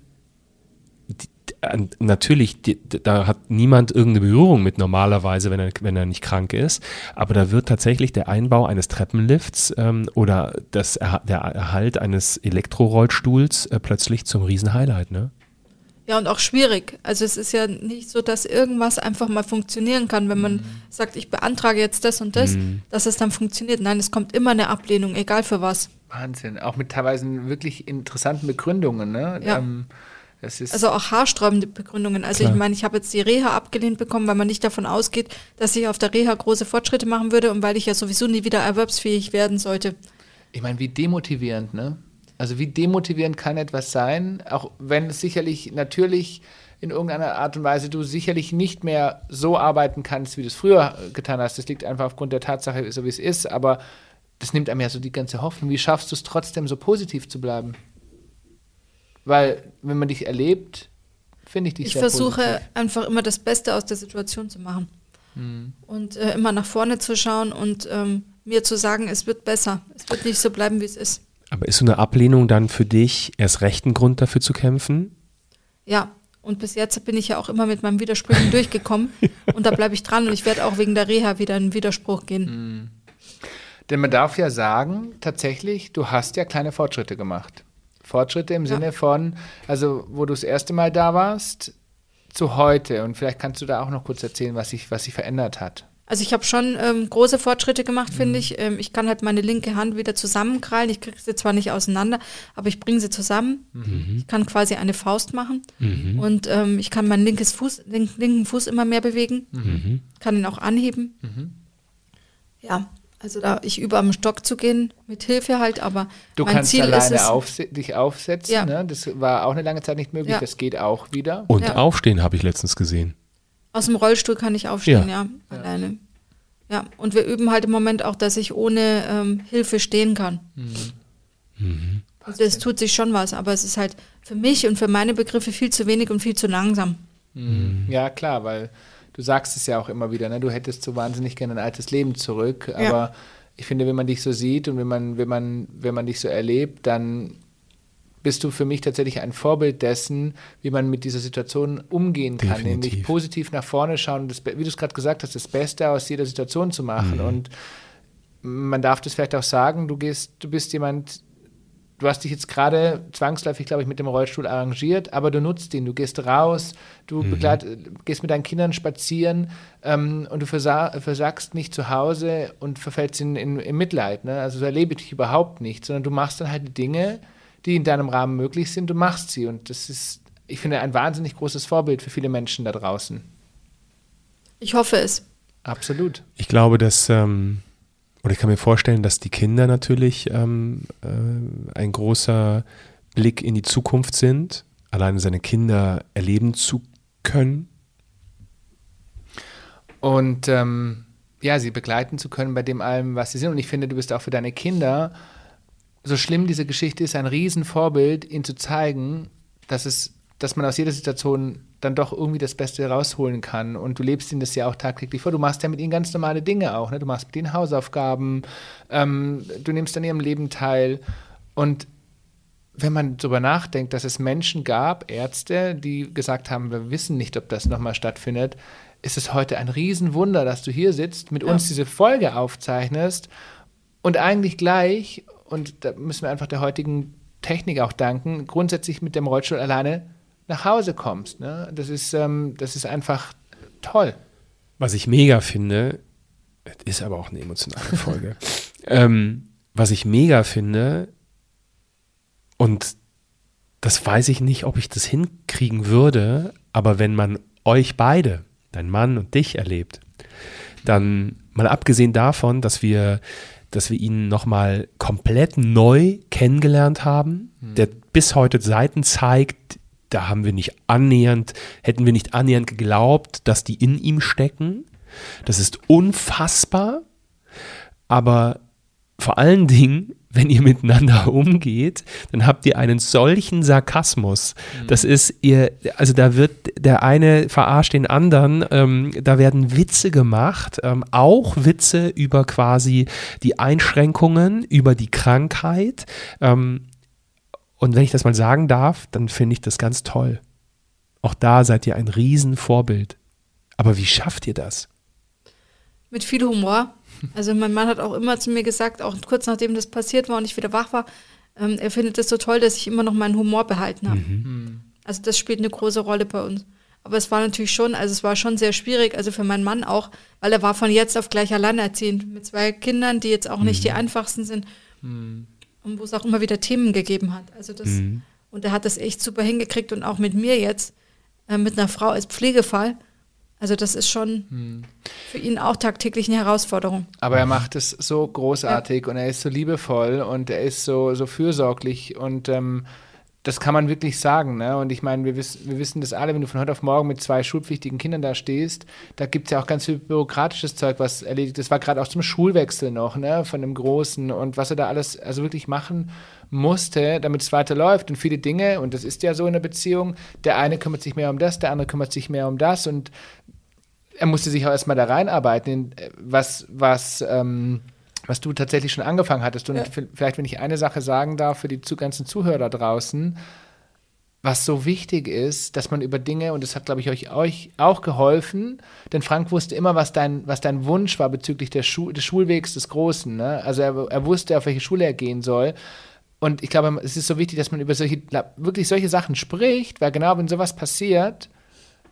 Natürlich, die, da hat niemand irgendeine Berührung mit normalerweise, wenn er, wenn er nicht krank ist, aber da wird tatsächlich der Einbau eines Treppenlifts ähm, oder das, der Erhalt eines Elektrorollstuhls äh, plötzlich zum Riesenhighlight, ne? Ja, und auch schwierig. Also es ist ja nicht so, dass irgendwas einfach mal funktionieren kann, wenn man sagt, ich beantrage jetzt das und das, dass es dann funktioniert. Nein, es kommt immer eine Ablehnung, egal für was. Wahnsinn. Auch mit teilweise wirklich interessanten Begründungen, ne? Ja. Ähm, Also auch haarsträubende Begründungen. Also Klar. ich meine, ich habe jetzt die Reha abgelehnt bekommen, weil man nicht davon ausgeht, dass ich auf der Reha große Fortschritte machen würde und weil ich ja sowieso nie wieder erwerbsfähig werden sollte. Ich meine, wie demotivierend, ne? Also wie demotivierend kann etwas sein, auch wenn es sicherlich natürlich in irgendeiner Art und Weise du sicherlich nicht mehr so arbeiten kannst, wie du es früher getan hast. Das liegt einfach aufgrund der Tatsache, so wie es ist, aber das nimmt einem ja so die ganze Hoffnung. Wie schaffst du es trotzdem, so positiv zu bleiben? Weil, wenn man dich erlebt, finde ich dich Ich sehr versuche positiv. einfach immer das Beste aus der Situation zu machen. Und äh, immer nach vorne zu schauen und ähm, mir zu sagen, es wird besser. Es wird nicht so bleiben, wie es ist. Aber ist so eine Ablehnung dann für dich erst recht ein Grund dafür zu kämpfen? Ja, und bis jetzt bin ich ja auch immer mit meinen Widersprüchen <laughs> durchgekommen. Und da bleibe ich dran und ich werde auch wegen der Reha wieder in den Widerspruch gehen. Denn man darf ja sagen, tatsächlich, du hast ja kleine Fortschritte gemacht. Fortschritte im Ja. Sinne von, also wo du das erste Mal da warst, zu heute. Und vielleicht kannst du da auch noch kurz erzählen, was sich, was sich verändert hat. Also ich habe schon ähm, große Fortschritte gemacht, finde ich. Ähm, ich kann halt meine linke Hand wieder zusammenkrallen. Ich kriege sie zwar nicht auseinander, aber ich bringe sie zusammen. Ich kann quasi eine Faust machen. Und ähm, ich kann meinen linkes Fuß, link, linken Fuß immer mehr bewegen. Kann ihn auch anheben. Ja, also da ich übe am Stock zu gehen, mit Hilfe halt, aber Du mein kannst Ziel ist alleine es, aufse dich aufsetzen. Ja. Ne? Das war auch eine lange Zeit nicht möglich. Ja. Das geht auch wieder. Und Ja. aufstehen habe ich letztens gesehen. Aus dem Rollstuhl kann ich aufstehen, Ja. ja, alleine. Ja, und wir üben halt im Moment auch, dass ich ohne ähm, Hilfe stehen kann. Also es tut sich schon was, aber es ist halt für mich und für meine Begriffe viel zu wenig und viel zu langsam. Ja, klar, weil du sagst es ja auch immer wieder, ne? du hättest so wahnsinnig gerne ein altes Leben zurück, aber Ja. ich finde, wenn man dich so sieht und wenn man, wenn man, wenn man dich so erlebt, dann bist du für mich tatsächlich ein Vorbild dessen, wie man mit dieser Situation umgehen kann, Definitiv. nämlich positiv nach vorne schauen, und das, wie du es gerade gesagt hast, das Beste aus jeder Situation zu machen. Und man darf das vielleicht auch sagen, du gehst, du bist jemand, du hast dich jetzt gerade zwangsläufig, glaube ich, mit dem Rollstuhl arrangiert, aber du nutzt ihn, du gehst raus, du begleit, gehst mit deinen Kindern spazieren ähm, und du versa versagst nicht zu Hause und verfällst in, in, in Mitleid. Ne? Also so erlebe ich dich überhaupt nicht, sondern du machst dann halt die Dinge, die in deinem Rahmen möglich sind, du machst sie. Und das ist, ich finde, ein wahnsinnig großes Vorbild für viele Menschen da draußen. Ich hoffe es. Absolut. Ich glaube, dass, ähm, oder ich kann mir vorstellen, dass die Kinder natürlich ähm, äh, ein großer Blick in die Zukunft sind, alleine seine Kinder erleben zu können. und ähm, ja, sie begleiten zu können bei dem allem, was sie sind. Und ich finde, du bist auch für deine Kinder, so schlimm diese Geschichte ist, ein Riesenvorbild, ihnen zu zeigen, dass es, dass man aus jeder Situation dann doch irgendwie das Beste rausholen kann. Und du lebst ihnen das ja auch tagtäglich vor. Du machst ja mit ihnen ganz normale Dinge auch. Ne? Du machst mit ihnen Hausaufgaben, ähm, du nimmst an ihrem Leben teil. Und wenn man darüber nachdenkt, dass es Menschen gab, Ärzte, die gesagt haben, wir wissen nicht, ob das nochmal stattfindet, ist es heute ein Riesenwunder, dass du hier sitzt, mit ja. uns diese Folge aufzeichnest und eigentlich gleich, und da müssen wir einfach der heutigen Technik auch danken, grundsätzlich mit dem Rollstuhl alleine nach Hause kommst. Ne? Das, ist, ähm, das ist einfach toll. Was ich mega finde, ist aber auch eine emotionale Folge. <laughs> ähm, was ich mega finde, und das weiß ich nicht, ob ich das hinkriegen würde, aber wenn man euch beide, dein Mann und dich erlebt, dann mal abgesehen davon, dass wir, dass wir ihn nochmal komplett neu kennengelernt haben, mhm. der bis heute Seiten zeigt, da haben wir nicht annähernd, hätten wir nicht annähernd geglaubt, dass die in ihm stecken. Das ist unfassbar, aber vor allen Dingen <laughs> wenn ihr miteinander <laughs> umgeht, dann habt ihr einen solchen Sarkasmus. Mhm. Das ist ihr, also da wird der eine verarscht den anderen, ähm, da werden Witze gemacht, ähm, auch Witze über quasi die Einschränkungen, über die Krankheit. Ähm, und wenn ich das mal sagen darf, dann finde ich das ganz toll. Auch da seid ihr ein Riesenvorbild. Aber wie schafft ihr das? Mit viel Humor also mein Mann hat auch immer zu mir gesagt, auch kurz nachdem das passiert war und ich wieder wach war, ähm, er findet es so toll, dass ich immer noch meinen Humor behalten habe. Mhm. mhm. Also das spielt eine große Rolle bei uns. Aber es war natürlich schon, also es war schon sehr schwierig, also für meinen Mann auch, weil er war von jetzt auf gleich alleinerziehend mit zwei Kindern, die jetzt auch mhm. nicht die mhm. einfachsten sind mhm. Und wo es auch immer wieder Themen gegeben hat. Also das, mhm. und er hat das echt super hingekriegt und auch mit mir jetzt, äh, mit einer Frau als Pflegefall. Also das ist schon hm. für ihn auch tagtäglich eine Herausforderung. Aber er macht es so großartig ja. und er ist so liebevoll und er ist so, so fürsorglich und ähm, das kann man wirklich sagen. Ne? Und ich meine, wir, wiss, wir wissen das alle, wenn du von heute auf morgen mit zwei schulpflichtigen Kindern da stehst, da gibt es ja auch ganz viel bürokratisches Zeug, was erledigt ist. Das war gerade auch zum Schulwechsel noch, ne? von dem Großen und was er da alles also wirklich machen musste, damit es weiterläuft. Und viele Dinge, und das ist ja so in der Beziehung, der eine kümmert sich mehr um das, der andere kümmert sich mehr um das und er musste sich auch erstmal da reinarbeiten, äh, was, was, ähm, was du tatsächlich schon angefangen hattest. Und ja. vielleicht, wenn ich eine Sache sagen darf für die ganzen Zuhörer da draußen, was so wichtig ist, dass man über Dinge, und das hat, glaube ich, euch, euch auch geholfen, denn Frank wusste immer, was dein, was dein Wunsch war bezüglich der Schu des Schulwegs des Großen. Ne? Also er, er wusste, auf welche Schule er gehen soll. Und ich glaube, es ist so wichtig, dass man über solche, wirklich solche Sachen spricht, weil genau wenn sowas passiert,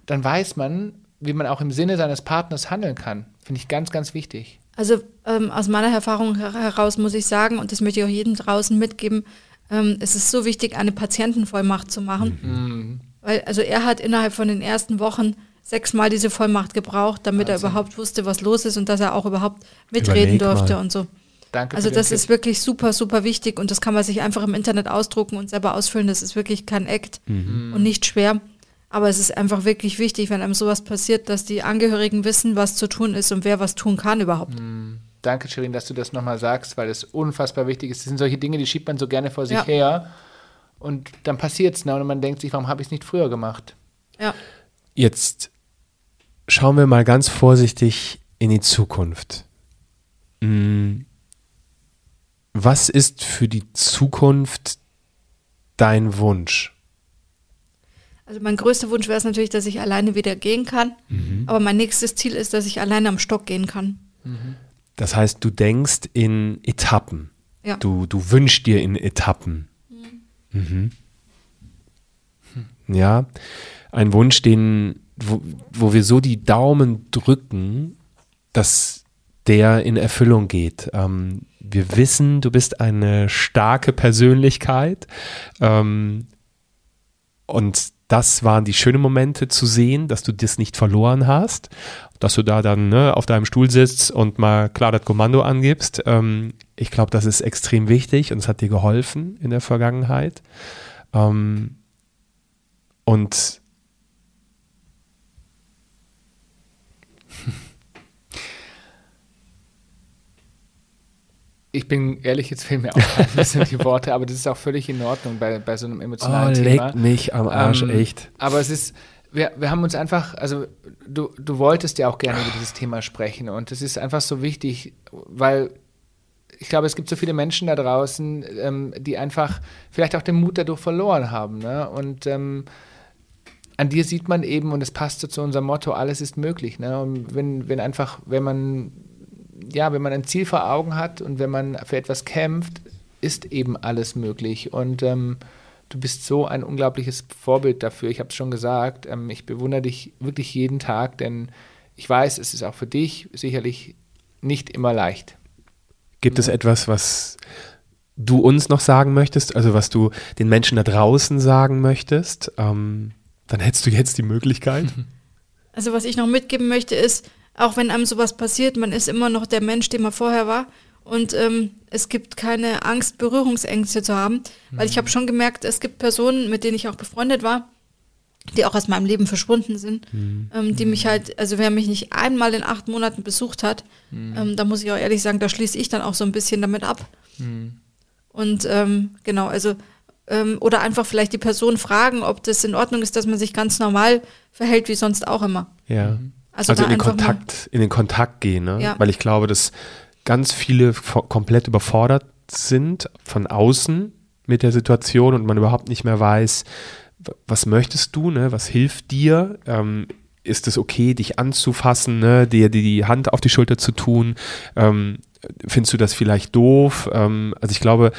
dann weiß man, wie man auch im Sinne seines Partners handeln kann. Finde ich ganz, ganz wichtig. Also ähm, aus meiner Erfahrung heraus muss ich sagen, und das möchte ich auch jedem draußen mitgeben, ähm, es ist so wichtig, eine Patientenvollmacht zu machen. Mhm. Weil, also er hat innerhalb von den ersten Wochen sechsmal diese Vollmacht gebraucht, damit Wahnsinn. er überhaupt wusste, was los ist und dass er auch überhaupt mitreden Überleg durfte mal. und so. Danke also das ist wirklich super, super wichtig und das kann man sich einfach im Internet ausdrucken und selber ausfüllen. Das ist wirklich kein Act mhm. und nicht schwer. Aber es ist einfach wirklich wichtig, wenn einem sowas passiert, dass die Angehörigen wissen, was zu tun ist und wer was tun kann überhaupt. Mhm. Danke, Shirin, dass du das nochmal sagst, weil es unfassbar wichtig ist. Das sind solche Dinge, die schiebt man so gerne vor sich ja. her. Und dann passiert es ne? und man denkt sich, warum habe ich es nicht früher gemacht? Ja. Jetzt schauen wir mal ganz vorsichtig in die Zukunft. Hm. Was ist für die Zukunft dein Wunsch? Also mein größter Wunsch wäre es natürlich, dass ich alleine wieder gehen kann. Mhm. Aber mein nächstes Ziel ist, dass ich alleine am Stock gehen kann. Mhm. Das heißt, du denkst in Etappen. Ja. Du, du wünschst dir in Etappen. Mhm. mhm. Ja, ein Wunsch, den, wo, wo wir so die Daumen drücken, dass der in Erfüllung geht. Ähm, wir wissen, du bist eine starke Persönlichkeit ähm, und das waren die schönen Momente zu sehen, dass du das nicht verloren hast, dass du da dann ne, auf deinem Stuhl sitzt und mal klar das Kommando angibst. Ähm, ich glaube, das ist extrem wichtig und es hat dir geholfen in der Vergangenheit. Ähm, und ich bin ehrlich, jetzt fehlen mir auch ein bisschen die Worte, aber das ist auch völlig in Ordnung bei, bei so einem emotionalen oh, Thema. Leckt mich am Arsch, ähm, echt. Aber es ist, wir, wir haben uns einfach, also du, du wolltest ja auch gerne über dieses Thema sprechen und es ist einfach so wichtig, weil ich glaube, es gibt so viele Menschen da draußen, ähm, die einfach vielleicht auch den Mut dadurch verloren haben. Ne? Und, ähm, an dir sieht man eben, und es passt so zu unserem Motto, alles ist möglich. Ne? Und wenn, wenn einfach, wenn man, ja, wenn man ein Ziel vor Augen hat und wenn man für etwas kämpft, ist eben alles möglich. Und ähm, du bist so ein unglaubliches Vorbild dafür. Ich habe es schon gesagt, ähm, ich bewundere dich wirklich jeden Tag, denn ich weiß, es ist auch für dich sicherlich nicht immer leicht. Gibt es etwas, was du uns noch sagen möchtest, also was du den Menschen da draußen sagen möchtest? Ähm, dann hättest du jetzt die Möglichkeit. <laughs> Also was ich noch mitgeben möchte ist, auch wenn einem sowas passiert, man ist immer noch der Mensch, den man vorher war. Und ähm, es gibt keine Angst, Berührungsängste zu haben. Weil ich habe schon gemerkt, es gibt Personen, mit denen ich auch befreundet war, die auch aus meinem Leben verschwunden sind, Mhm. ähm, die mich halt, also wer mich nicht einmal in acht Monaten besucht hat, ähm, da muss ich auch ehrlich sagen, da schließe ich dann auch so ein bisschen damit ab. Und ähm, genau, also ähm, oder einfach vielleicht die Person fragen, ob das in Ordnung ist, dass man sich ganz normal verhält wie sonst auch immer. Ja. Also, Also, da in den Kontakt, in den Kontakt gehen, ne? Ja. Weil ich glaube, dass ganz viele komplett überfordert sind von außen mit der Situation und man überhaupt nicht mehr weiß, was möchtest du, ne? Was hilft dir? Ähm, ist es okay, dich anzufassen, ne? dir die, die Hand auf die Schulter zu tun? Ähm, findest du das vielleicht doof? Ähm, also ich glaube,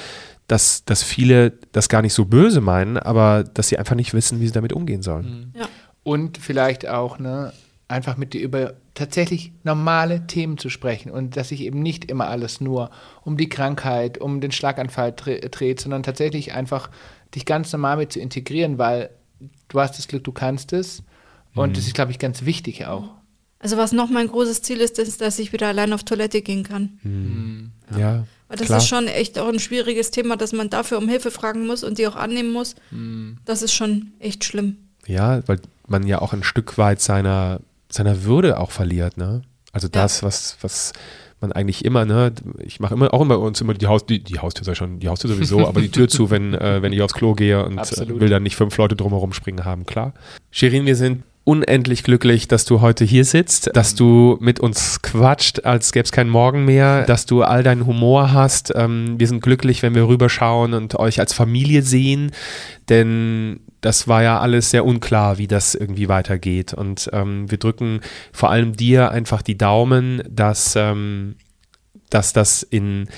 dass, dass viele das gar nicht so böse meinen, aber dass sie einfach nicht wissen, wie sie damit umgehen sollen. Ja. Und vielleicht auch, ne, einfach mit dir über tatsächlich normale Themen zu sprechen und dass sich eben nicht immer alles nur um die Krankheit, um den Schlaganfall dre- dreht, sondern tatsächlich einfach dich ganz normal mit zu integrieren, weil du hast das Glück, du kannst es. Und das ist, glaube ich, ganz wichtig auch. Also was noch mein großes Ziel ist, ist, dass ich wieder allein auf Toilette gehen kann. Ja, Weil das klar. ist schon echt auch ein schwieriges Thema, dass man dafür um Hilfe fragen muss und die auch annehmen muss. Das ist schon echt schlimm. Ja, weil man ja auch ein Stück weit seiner, seiner Würde auch verliert, ne? Also das, was, was man eigentlich immer, ne, ich mache immer auch immer uns immer die Haus, die, die Haustür sei schon, die Haustür sowieso, <laughs> aber die Tür zu, wenn, äh, wenn ich aufs Klo gehe und äh, Absolut. will dann nicht fünf Leute drumherum springen haben, klar. Shirin, wir sind unendlich glücklich, dass du heute hier sitzt, dass du mit uns quatscht, als gäbe es keinen Morgen mehr, dass du all deinen Humor hast. Ähm, wir sind glücklich, wenn wir rüberschauen und euch als Familie sehen, denn das war ja alles sehr unklar, wie das irgendwie weitergeht. Und ähm, wir drücken vor allem dir einfach die Daumen, dass, ähm, dass das in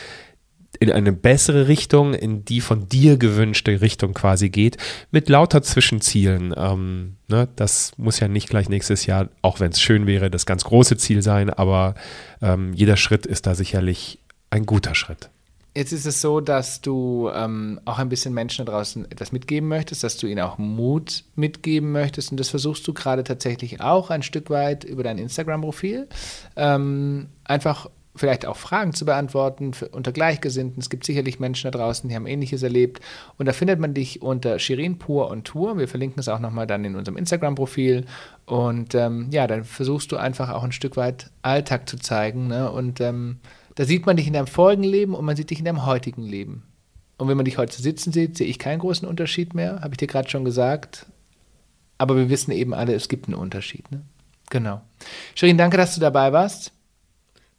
in eine bessere Richtung, in die von dir gewünschte Richtung quasi geht, mit lauter Zwischenzielen. Ähm, ne, das muss ja nicht gleich nächstes Jahr, auch wenn es schön wäre, das ganz große Ziel sein, aber ähm, jeder Schritt ist da sicherlich ein guter Schritt. Jetzt ist es so, dass du ähm, auch ein bisschen Menschen da draußen etwas mitgeben möchtest, dass du ihnen auch Mut mitgeben möchtest. Und das versuchst du gerade tatsächlich auch ein Stück weit über dein Instagram-Profil. Ähm, einfach vielleicht auch Fragen zu beantworten für, unter Gleichgesinnten. Es gibt sicherlich Menschen da draußen, die haben Ähnliches erlebt. Und da findet man dich unter Shirin Pur und Tour. Wir verlinken es auch nochmal dann in unserem Instagram-Profil. Und ähm, ja, dann versuchst du einfach auch ein Stück weit Alltag zu zeigen. Ne? Und ähm, da sieht man dich in deinem vorigen Leben und man sieht dich in deinem heutigen Leben. Und wenn man dich heute sitzen sieht, sehe ich keinen großen Unterschied mehr, habe ich dir gerade schon gesagt. Aber wir wissen eben alle, es gibt einen Unterschied. Ne? Genau. Shirin, danke, dass du dabei warst.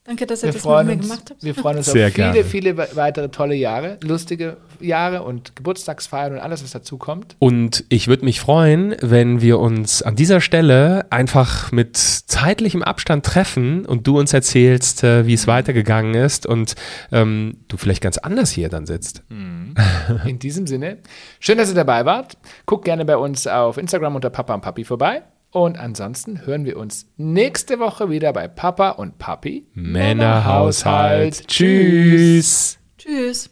Danke, dass ihr Wir das mit freuen, mir uns, gemacht habt. wir freuen uns Sehr auf viele, gerne. viele we- weitere tolle Jahre, lustige Jahre und Geburtstagsfeiern und alles, was dazu kommt. Und ich würde mich freuen, wenn wir uns an dieser Stelle einfach mit zeitlichem Abstand treffen und du uns erzählst, äh, wie es weitergegangen ist und ähm, du vielleicht ganz anders hier dann sitzt. In diesem Sinne, schön, dass ihr dabei wart. Guckt gerne bei uns auf Instagram unter Papa und Papi vorbei. Und ansonsten hören wir uns nächste Woche wieder bei Papa und Papi. Männerhaushalt. Tschüss. Tschüss.